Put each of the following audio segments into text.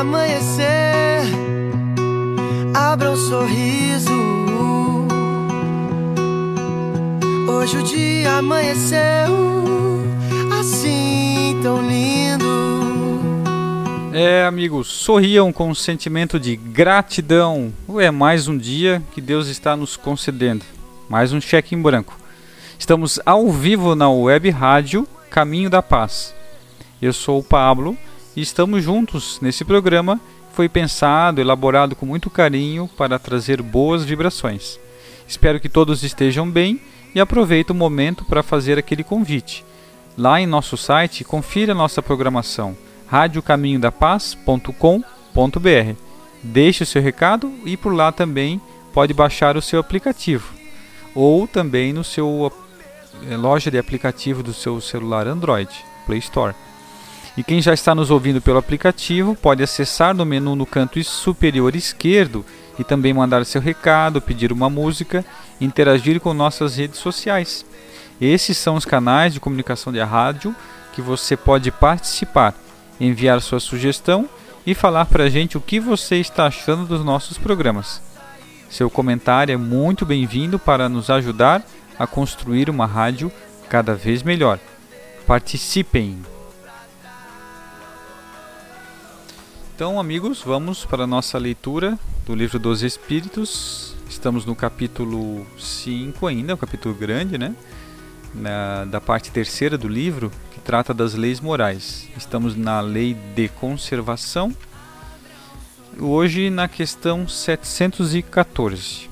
Amanhecer, abra um sorriso. Hoje o dia amanheceu assim tão lindo. É, amigos, sorriam com um sentimento de gratidão. É mais um dia que Deus está nos concedendo. Mais um cheque em branco. Estamos ao vivo na web rádio Caminho da Paz. Eu sou o Pablo e estamos juntos nesse programa que foi pensado, elaborado com muito carinho para trazer boas vibrações. Espero que todos estejam bem e aproveite o momento para fazer aquele convite. Lá em nosso site, confira nossa programação radiocaminhodapaz.com.br. Deixe o seu recado e por lá também pode baixar o seu aplicativo ou também no seu eh, loja de aplicativo do seu celular Android, Play Store. E quem já está nos ouvindo pelo aplicativo pode acessar no menu no canto superior esquerdo e também mandar seu recado, pedir uma música, interagir com nossas redes sociais. Esses são os canais de comunicação da rádio que você pode participar, enviar sua sugestão e falar para a gente o que você está achando dos nossos programas. Seu comentário é muito bem-vindo para nos ajudar a construir uma rádio cada vez melhor. Participem! Então, amigos, vamos para a nossa leitura do Livro dos Espíritos. Estamos no capítulo 5 ainda, um capítulo grande, né? Na, da parte terceira do livro, que trata das leis morais. Estamos na lei de conservação. Hoje na questão 714.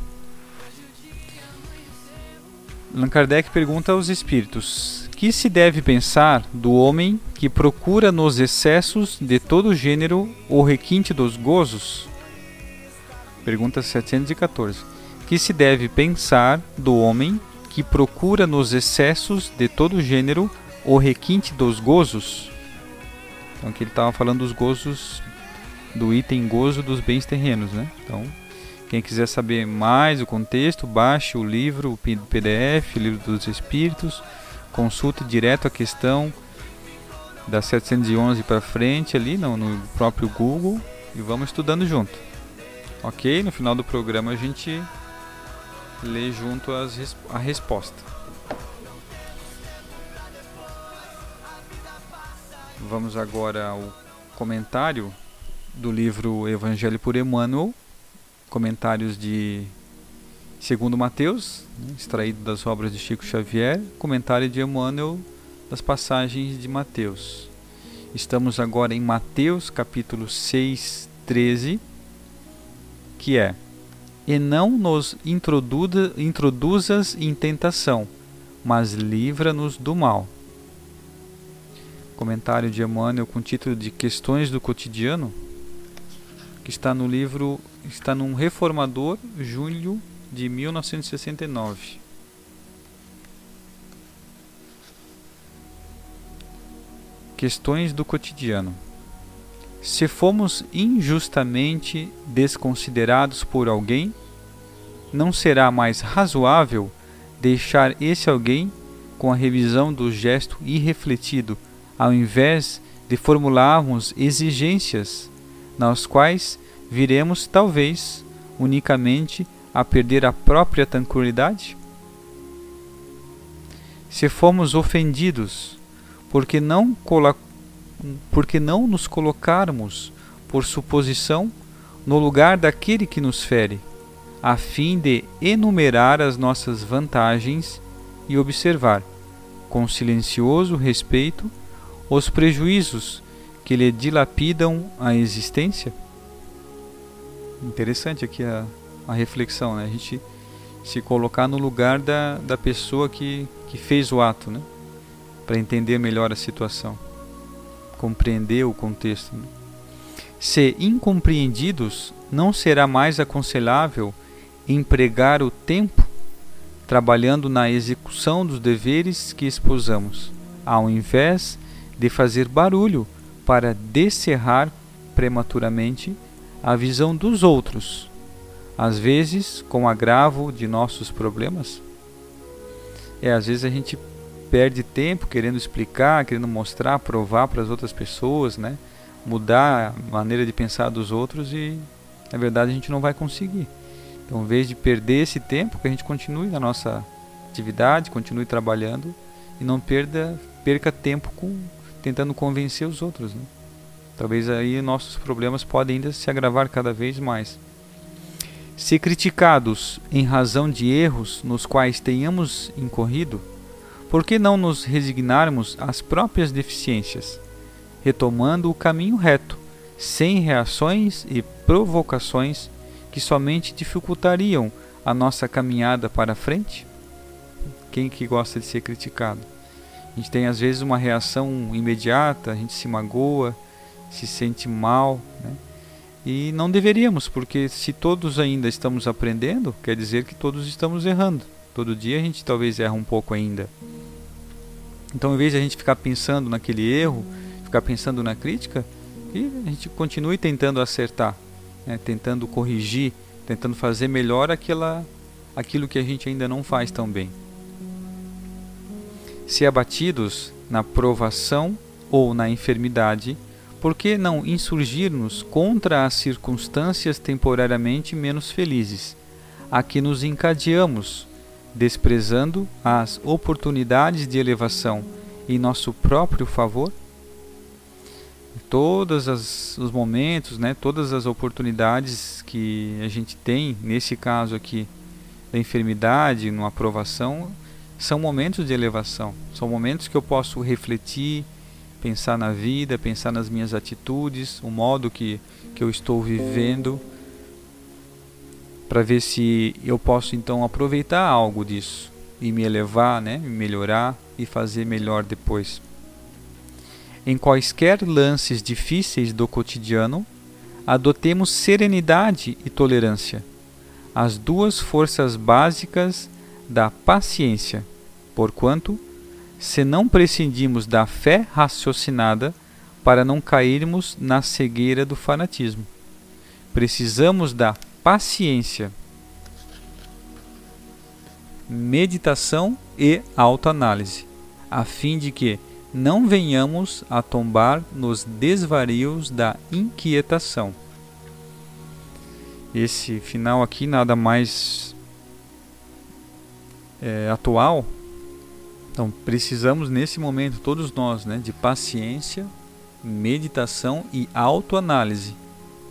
Allan Kardec pergunta aos espíritos: Que se deve pensar do homem que procura nos excessos de todo gênero o requinte dos gozos? Pergunta 714. Que se deve pensar do homem que procura nos excessos de todo gênero o requinte dos gozos? Então aqui ele estava falando dos gozos do item gozo dos bens terrenos, né? Então, quem quiser saber mais o contexto, baixe o livro, o PDF, o livro dos Espíritos, consulte direto a questão da 711 para frente ali no, no próprio Google e vamos estudando junto. Ok? No final do programa a gente lê junto as, a resposta. Vamos agora ao comentário do livro Evangelho por Emmanuel, comentários de segundo Mateus, né, extraído das obras de Chico Xavier, comentário de Emmanuel das passagens de Mateus. Estamos agora em Mateus capítulo 6, 13, que é E não nos introduza, introduzas em tentação, mas livra-nos do mal. Comentário de Emmanuel com título de Questões do Cotidiano. que está no livro, está num Reformador, julho de 1969. Questões do cotidiano. Se fomos injustamente desconsiderados por alguém, não será mais razoável deixar esse alguém com a revisão do gesto irrefletido, ao invés de formularmos exigências nas quais viremos, talvez, unicamente a perder a própria tranquilidade? Se fomos ofendidos, porque não, porque não nos colocarmos, por suposição, no lugar daquele que nos fere, a fim de enumerar as nossas vantagens e observar, com silencioso respeito, os prejuízos que lhe dilapidam a existência? Interessante aqui a, a reflexão, né? A gente se colocar no lugar da, da pessoa que, que fez o ato, né? Para entender melhor a situação, compreender o contexto. Né? Se incompreendidos, não será mais aconselhável empregar o tempo trabalhando na execução dos deveres que esposamos, ao invés de fazer barulho para descerrar prematuramente a visão dos outros, às vezes com agravo de nossos problemas? É, às vezes a gente perde tempo querendo explicar, querendo mostrar, provar para as outras pessoas, né? Mudar a maneira de pensar dos outros e na verdade a gente não vai conseguir. Então, em vez de perder esse tempo, que a gente continue na nossa atividade, continue trabalhando e não perda, perca tempo com tentando convencer os outros, né? Talvez aí nossos problemas podem ainda se agravar cada vez mais. Se criticados em razão de erros nos quais tenhamos incorrido, por que não nos resignarmos às próprias deficiências, retomando o caminho reto, sem reações e provocações que somente dificultariam a nossa caminhada para frente? Quem que gosta de ser criticado? A gente tem às vezes uma reação imediata, a gente se magoa, se sente mal, né? E não deveríamos, porque se todos ainda estamos aprendendo, quer dizer que todos estamos errando. Todo dia a gente talvez erra um pouco ainda. Então, em vez de a gente ficar pensando naquele erro, ficar pensando na crítica, que a gente continue tentando acertar, né? tentando corrigir, tentando fazer melhor aquela, aquilo que a gente ainda não faz tão bem. Se abatidos na provação ou na enfermidade, por que não insurgir-nos contra as circunstâncias temporariamente menos felizes, a que nos encadeamos, desprezando as oportunidades de elevação em nosso próprio favor? Todos os momentos, né, todas as oportunidades que a gente tem, nesse caso aqui, da enfermidade, numa aprovação, são momentos de elevação, são momentos que eu posso refletir, pensar na vida, pensar nas minhas atitudes, o modo que, que eu estou vivendo, para ver se eu posso então aproveitar algo disso e me elevar, né, me melhorar e fazer melhor depois. Em quaisquer lances difíceis do cotidiano, adotemos serenidade e tolerância, as duas forças básicas da paciência, porquanto se não prescindimos da fé raciocinada para não cairmos na cegueira do fanatismo. Precisamos da paciência, meditação e autoanálise, a fim de que não venhamos a tombar nos desvarios da inquietação. Esse final aqui nada mais é, atual então, precisamos nesse momento, todos nós, né, de paciência, meditação e autoanálise,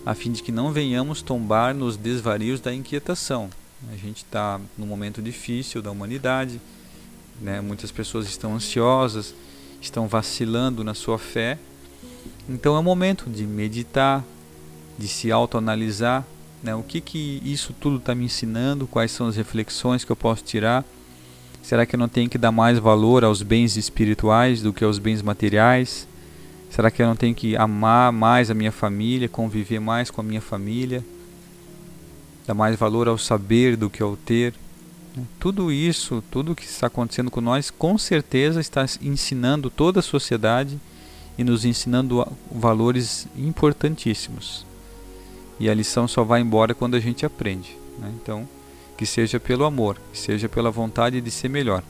a fim de que não venhamos tombar nos desvarios da inquietação. A gente está num momento difícil da humanidade, né, muitas pessoas estão ansiosas, estão vacilando na sua fé. Então é o momento de meditar, de se autoanalisar, né, o que, que isso tudo está me ensinando, quais são as reflexões que eu posso tirar Será que eu não tenho que dar mais valor aos bens espirituais do que aos bens materiais? Será que eu não tenho que amar mais a minha família, conviver mais com a minha família? Dar mais valor ao saber do que ao ter? Tudo isso, tudo que está acontecendo com nós, com certeza está ensinando toda a sociedade e nos ensinando valores importantíssimos. E a lição só vai embora quando a gente aprende. Né? Então, que seja pelo amor, que seja pela vontade de ser melhor.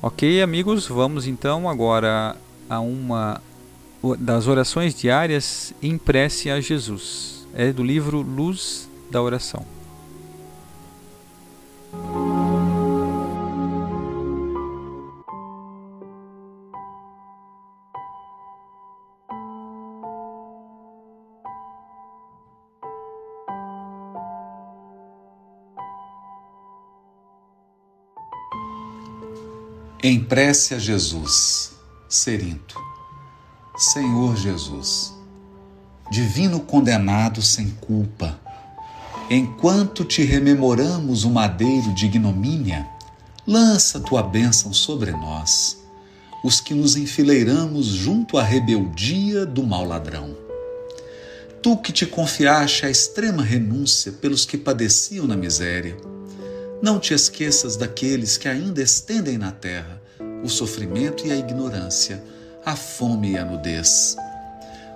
Ok, amigos, vamos então agora a uma das orações diárias em prece a Jesus. É do livro Luz da Oração. Em prece a Jesus, Serinto. Senhor Jesus, divino condenado sem culpa, enquanto te rememoramos o madeiro de ignomínia, lança tua bênção sobre nós, os que nos enfileiramos junto à rebeldia do mau ladrão. Tu que te confiaste a extrema renúncia pelos que padeciam na miséria, não te esqueças daqueles que ainda estendem na terra o sofrimento e a ignorância, a fome e a nudez.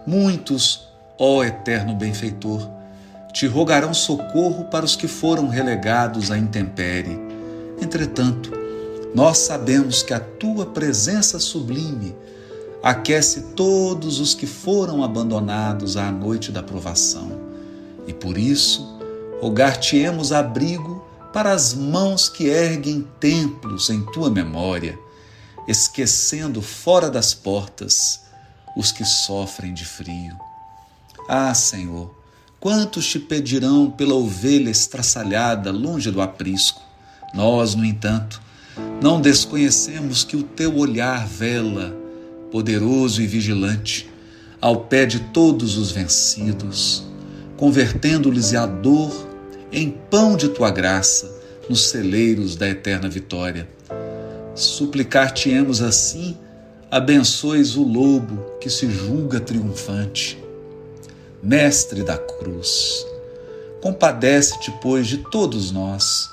Muitos, ó eterno benfeitor, te rogarão socorro para os que foram relegados à intempérie. Entretanto, nós sabemos que a tua presença sublime aquece todos os que foram abandonados à noite da provação. E por isso, rogar-te-emos abrigo para as mãos que erguem templos em tua memória, esquecendo fora das portas os que sofrem de frio. Ah, Senhor, quantos te pedirão pela ovelha estraçalhada longe do aprisco? Nós, no entanto, não desconhecemos que o teu olhar vela, poderoso e vigilante, ao pé de todos os vencidos, convertendo-lhes a dor em pão de tua graça nos celeiros da eterna vitória. Suplicar-te-emos assim, abençoes o lobo que se julga triunfante. Mestre da cruz, compadece-te, pois, de todos nós,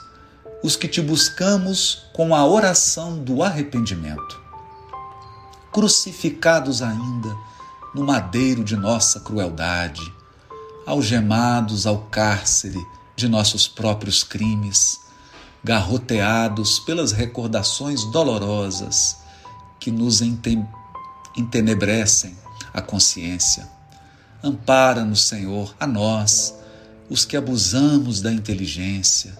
os que te buscamos com a oração do arrependimento. Crucificados ainda no madeiro de nossa crueldade, algemados ao cárcere de nossos próprios crimes, garroteados pelas recordações dolorosas que nos entenebrecem a consciência. Ampara-nos, Senhor, a nós, os que abusamos da inteligência,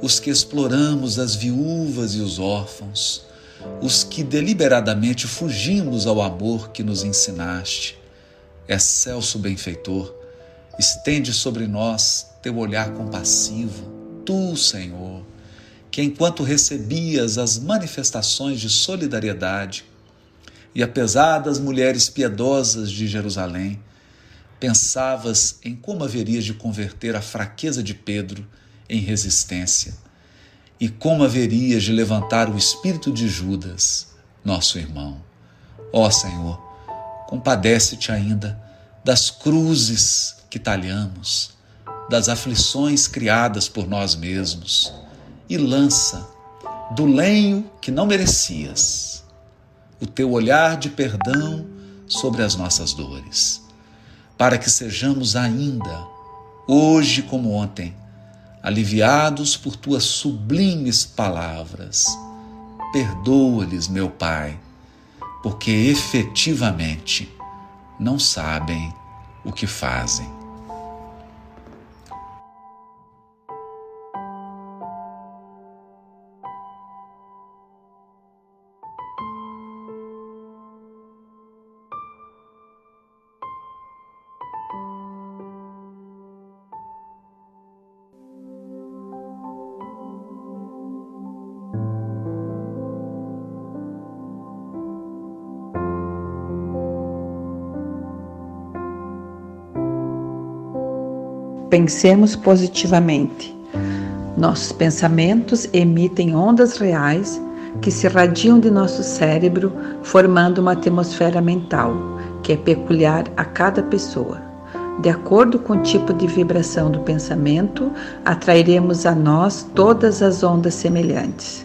os que exploramos as viúvas e os órfãos, os que deliberadamente fugimos ao amor que nos ensinaste. Excelso benfeitor, estende sobre nós teu olhar compassivo, tu, Senhor, que enquanto recebias as manifestações de solidariedade, e apesar das mulheres piedosas de Jerusalém, pensavas em como haverias de converter a fraqueza de Pedro em resistência e como haverias de levantar o espírito de Judas, nosso irmão. Ó Senhor, compadece-te ainda das cruzes que talhamos, das aflições criadas por nós mesmos e lança do lenho que não merecias o teu olhar de perdão sobre as nossas dores, para que sejamos ainda, hoje como ontem, aliviados por tuas sublimes palavras. Perdoa-lhes, meu Pai, porque efetivamente não sabem o que fazem. Pensemos positivamente. Nossos pensamentos emitem ondas reais que se irradiam de nosso cérebro, formando uma atmosfera mental que é peculiar a cada pessoa. De acordo com o tipo de vibração do pensamento, atrairemos a nós todas as ondas semelhantes.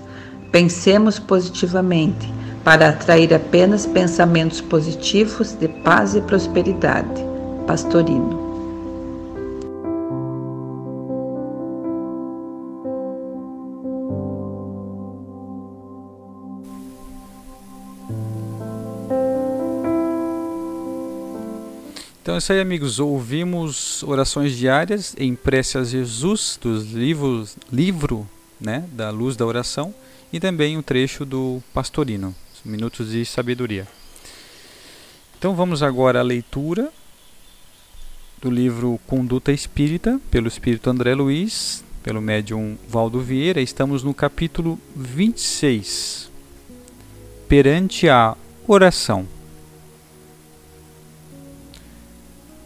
Pensemos positivamente para atrair apenas pensamentos positivos de paz e prosperidade. Pastorino. Então é isso aí, amigos. Ouvimos orações diárias em prece a Jesus dos livros, livro né, da luz da oração e também um trecho do Pastorino, Minutos de Sabedoria. Então vamos agora à leitura do livro Conduta Espírita, pelo Espírito André Luiz, pelo médium Valdo Vieira. Estamos no capítulo 26, perante a oração.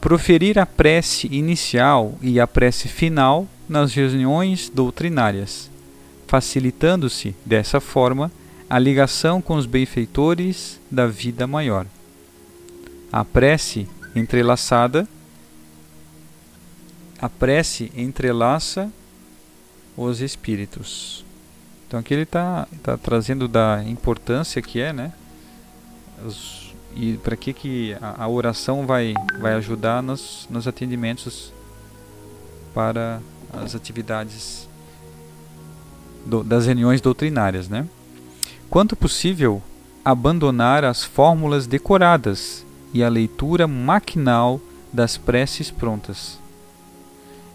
Proferir a prece inicial e a prece final nas reuniões doutrinárias, facilitando-se, dessa forma, a ligação com os benfeitores da vida maior. A prece entrelaçada a prece entrelaça os espíritos. Então aqui ele está tá trazendo da importância que é, né? Os, e para que, que a, a, oração vai, vai ajudar nos, nos atendimentos para as atividades do, das reuniões doutrinárias. Né? Quanto possível, abandonar as fórmulas decoradas e a leitura maquinal das preces prontas,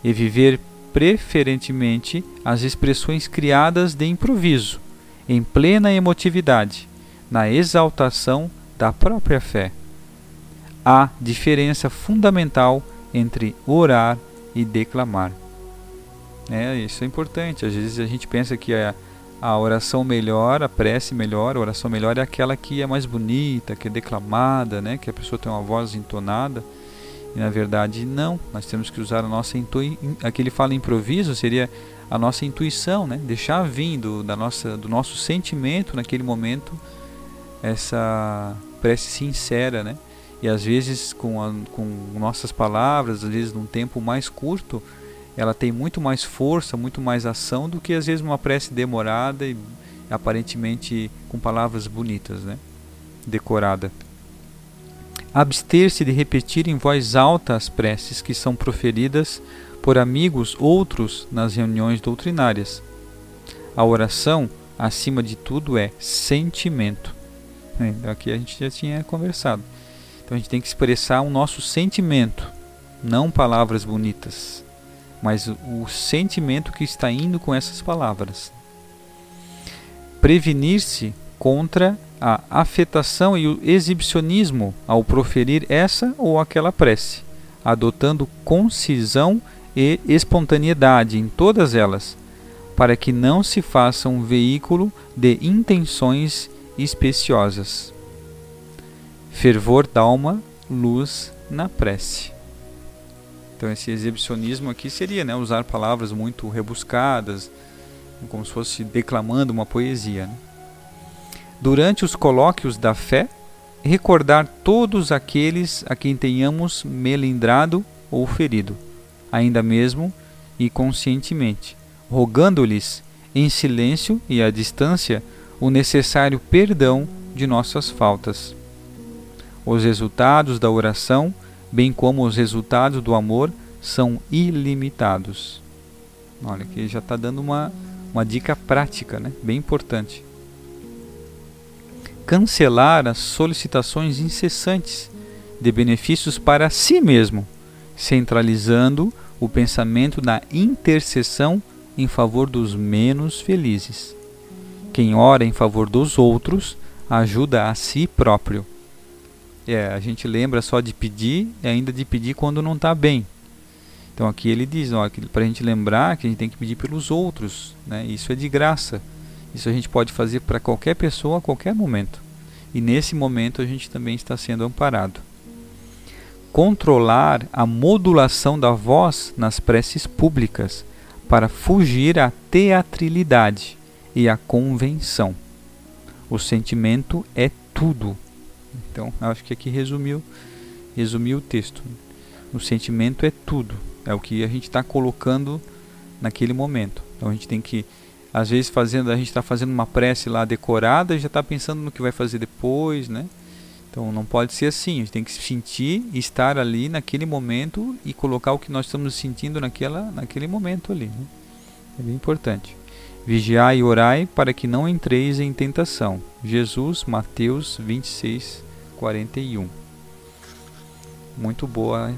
e viver preferentemente as expressões criadas de improviso, em plena emotividade, na exaltação da própria fé. Há diferença fundamental entre orar e declamar. É, isso é importante. Às vezes a gente pensa que a, a oração melhor, a prece melhor, a oração melhor é aquela que é mais bonita, que é declamada, né? que a pessoa tem uma voz entonada. E na verdade não, nós temos que usar a nossa intuição. Fala improviso, seria a nossa intuição, né? deixar vindo da nossa, do nosso sentimento naquele momento essa prece sincera, né? E às vezes com, a, com nossas palavras, às vezes num tempo mais curto, ela tem muito mais força, muito mais ação do que às vezes uma prece demorada e aparentemente com palavras bonitas, né? Decorada. Abster-se de repetir em voz alta as preces que são proferidas por amigos outros nas reuniões doutrinárias. A oração, acima de tudo, é sentimento. Então aqui a gente já tinha conversado. Então a gente tem que expressar o nosso sentimento, não palavras bonitas, mas o sentimento que está indo com essas palavras. Prevenir-se contra a afetação e o exibicionismo ao proferir essa ou aquela prece, adotando concisão e espontaneidade em todas elas, para que não se faça um veículo de intenções especiosas. Fervor d'alma, luz na prece. Então esse exibicionismo aqui seria né, usar palavras muito rebuscadas, como se fosse declamando uma poesia. Né? Durante os colóquios da fé, recordar todos aqueles a quem tenhamos melindrado ou ferido, ainda mesmo e conscientemente, rogando-lhes em silêncio e à distância o necessário perdão de nossas faltas. Os resultados da oração, bem como os resultados do amor, são ilimitados. Olha, aqui já está dando uma, uma dica prática, né? bem importante. Cancelar as solicitações incessantes de benefícios para si mesmo, centralizando o pensamento na intercessão em favor dos menos felizes. Quem ora em favor dos outros ajuda a si próprio. É, a gente lembra só de pedir e ainda de pedir quando não está bem. Então aqui ele diz, para a gente lembrar que a gente tem que pedir pelos outros, né? Isso é de graça. Isso a gente pode fazer para qualquer pessoa a qualquer momento. E nesse momento a gente também está sendo amparado. Controlar a modulação da voz nas preces públicas para fugir à teatrilidade e a convenção. O sentimento é tudo. Então, acho que aqui resumiu, resumiu o texto. O sentimento é tudo. É o que a gente está colocando naquele momento. Então a gente tem que, às vezes, fazendo, a gente está fazendo uma prece lá decorada, já está pensando no que vai fazer depois, né? Então não pode ser assim. A gente tem que sentir, estar ali naquele momento e colocar o que nós estamos sentindo naquela, naquele momento ali. Né? É bem importante. Vigiai e orai para que não entreis em tentação. Jesus, Mateus 26, 41. Muito boa.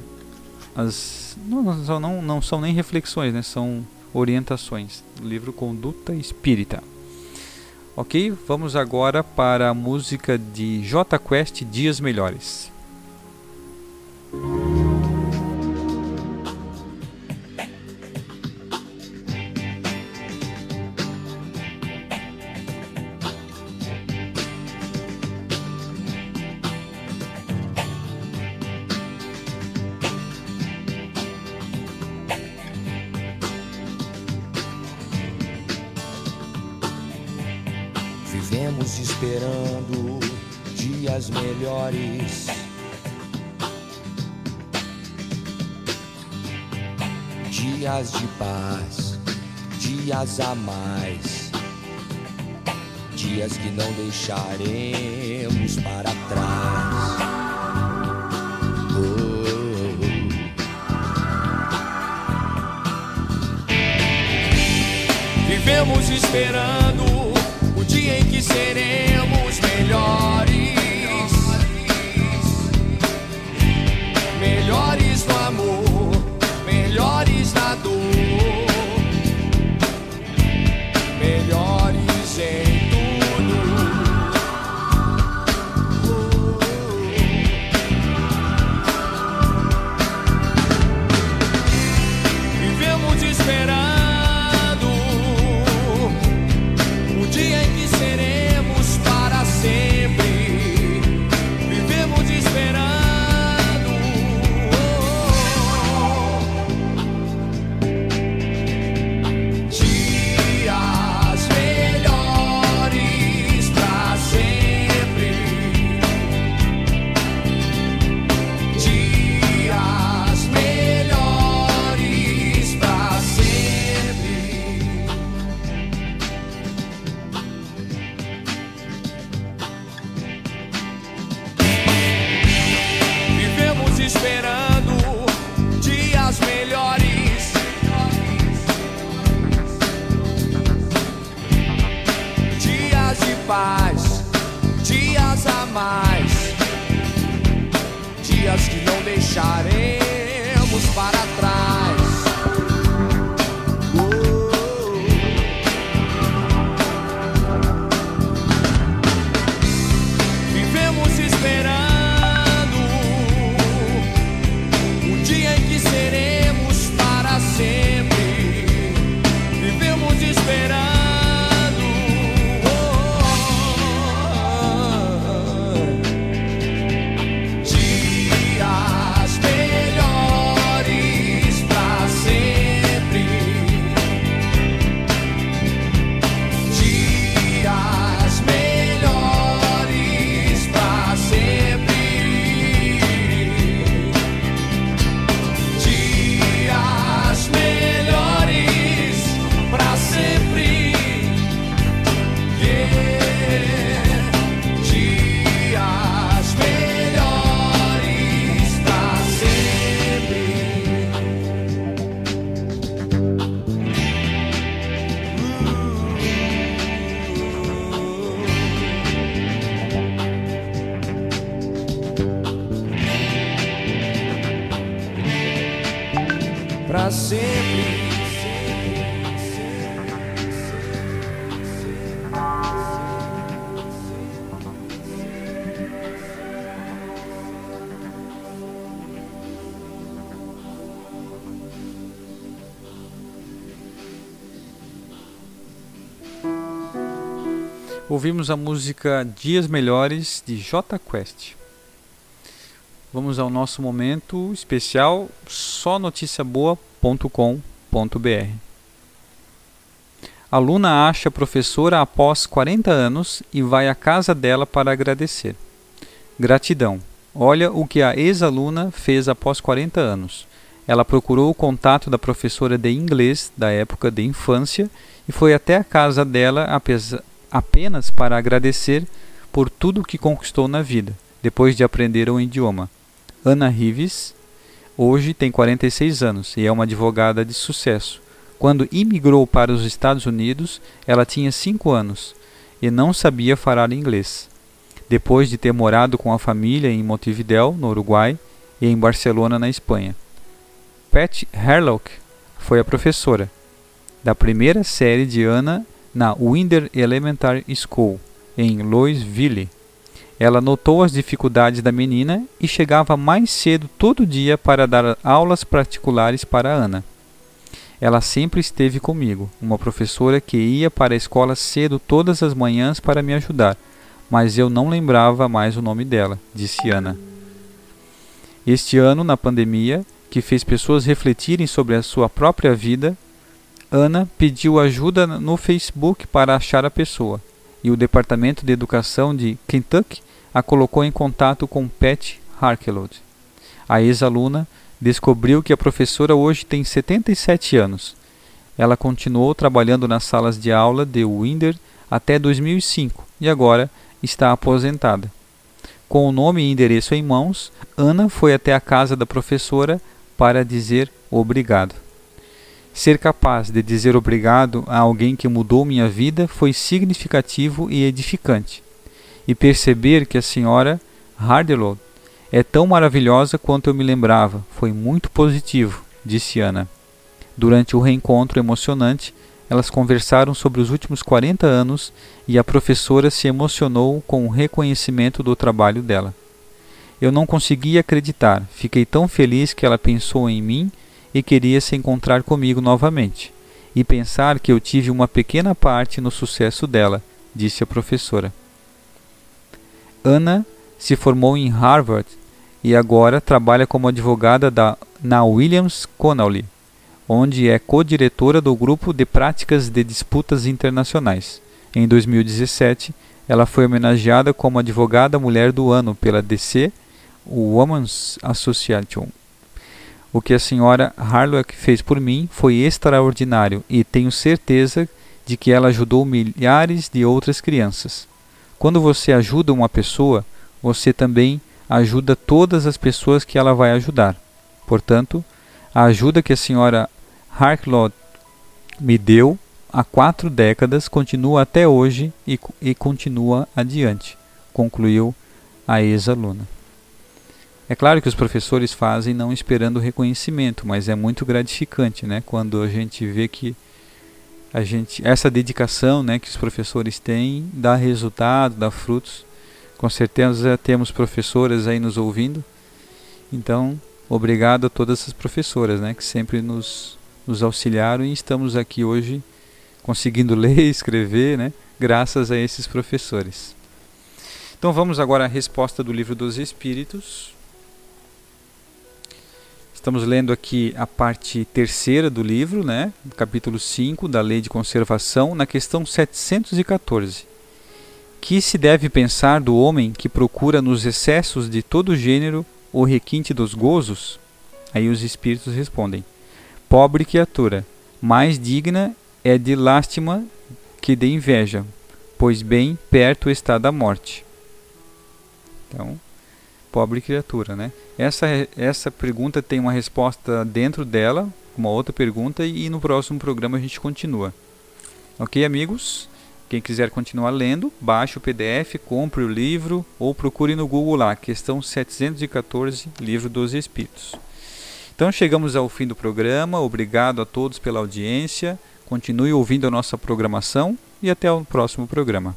As, não, não, não, são nem reflexões, né? são orientações. livro Conduta Espírita. Ok, vamos agora para a música de J Quest Dias Melhores. Dias de paz, dias a mais. Dias que não deixaremos para trás. Oh. Vivemos esperando o dia em que seremos melhores. Ouvimos a música Dias Melhores de J Quest. Vamos ao nosso momento especial só noticiaboa.com.br. A Luna acha professora após 40 anos e vai à casa dela para agradecer. Gratidão. Olha o que a ex-aluna fez após 40 anos. Ela procurou o contato da professora de inglês da época de infância e foi até a casa dela apesa- apenas para agradecer por tudo que conquistou na vida, depois de aprender o idioma. Ana Rives hoje tem 46 anos e é uma advogada de sucesso. Quando imigrou para os Estados Unidos, ela tinha 5 anos e não sabia falar inglês. Depois de ter morado com a família em Montevideo, no Uruguai, e em Barcelona, na Espanha. Pat Herlock foi a professora da primeira série de Ana na Winder Elementary School, em Louisville. Ela notou as dificuldades da menina e chegava mais cedo todo dia para dar aulas particulares para Ana. Ela sempre esteve comigo, uma professora que ia para a escola cedo todas as manhãs para me ajudar, mas eu não lembrava mais o nome dela, disse Ana. Este ano, na pandemia, que fez pessoas refletirem sobre a sua própria vida, Ana pediu ajuda no Facebook para achar a pessoa, e o Departamento de Educação de Kentucky a colocou em contato com Pat Harkelod. A ex-aluna descobriu que a professora hoje tem 77 anos. Ela continuou trabalhando nas salas de aula de Winder até 2005 e agora está aposentada. Com o nome e endereço em mãos, Ana foi até a casa da professora para dizer obrigado. Ser capaz de dizer obrigado a alguém que mudou minha vida foi significativo e edificante. E perceber que a senhora Hardelot é tão maravilhosa quanto eu me lembrava foi muito positivo, disse Ana. Durante o reencontro emocionante, elas conversaram sobre os últimos 40 anos e a professora se emocionou com o reconhecimento do trabalho dela. Eu não conseguia acreditar, fiquei tão feliz que ela pensou em mim e queria se encontrar comigo novamente, e pensar que eu tive uma pequena parte no sucesso dela, disse a professora. Ana se formou em Harvard e agora trabalha como advogada da, na Williams Connolly, onde é co-diretora do grupo de práticas de disputas internacionais. Em 2017, ela foi homenageada como advogada mulher do ano pela DC Women's Association. O que a senhora Harlock fez por mim foi extraordinário e tenho certeza de que ela ajudou milhares de outras crianças. Quando você ajuda uma pessoa, você também ajuda todas as pessoas que ela vai ajudar. Portanto, a ajuda que a senhora Harklot me deu há quatro décadas continua até hoje e, e continua adiante, concluiu a ex-aluna. É claro que os professores fazem não esperando reconhecimento, mas é muito gratificante, né, quando a gente vê que a gente essa dedicação, né, que os professores têm dá resultado, dá frutos. Com certeza temos professoras aí nos ouvindo. Então, obrigado a todas as professoras, né, que sempre nos nos auxiliaram e estamos aqui hoje conseguindo ler e escrever, né, graças a esses professores. Então vamos agora à resposta do livro dos Espíritos. Estamos lendo aqui a parte terceira do livro, né? capítulo 5 da Lei de Conservação, na questão 714. Que se deve pensar do homem que procura nos excessos de todo gênero o requinte dos gozos? Aí os espíritos respondem: Pobre criatura, mais digna é de lástima que de inveja, pois bem perto está da morte. Então, pobre criatura, né? Essa, essa pergunta tem uma resposta dentro dela, uma outra pergunta, e no próximo programa a gente continua. Ok, amigos? Quem quiser continuar lendo, baixe o PDF, compre o livro ou procure no Google lá, questão 714, Livro dos Espíritos. Então chegamos ao fim do programa, obrigado a todos pela audiência, continue ouvindo a nossa programação e até o próximo programa.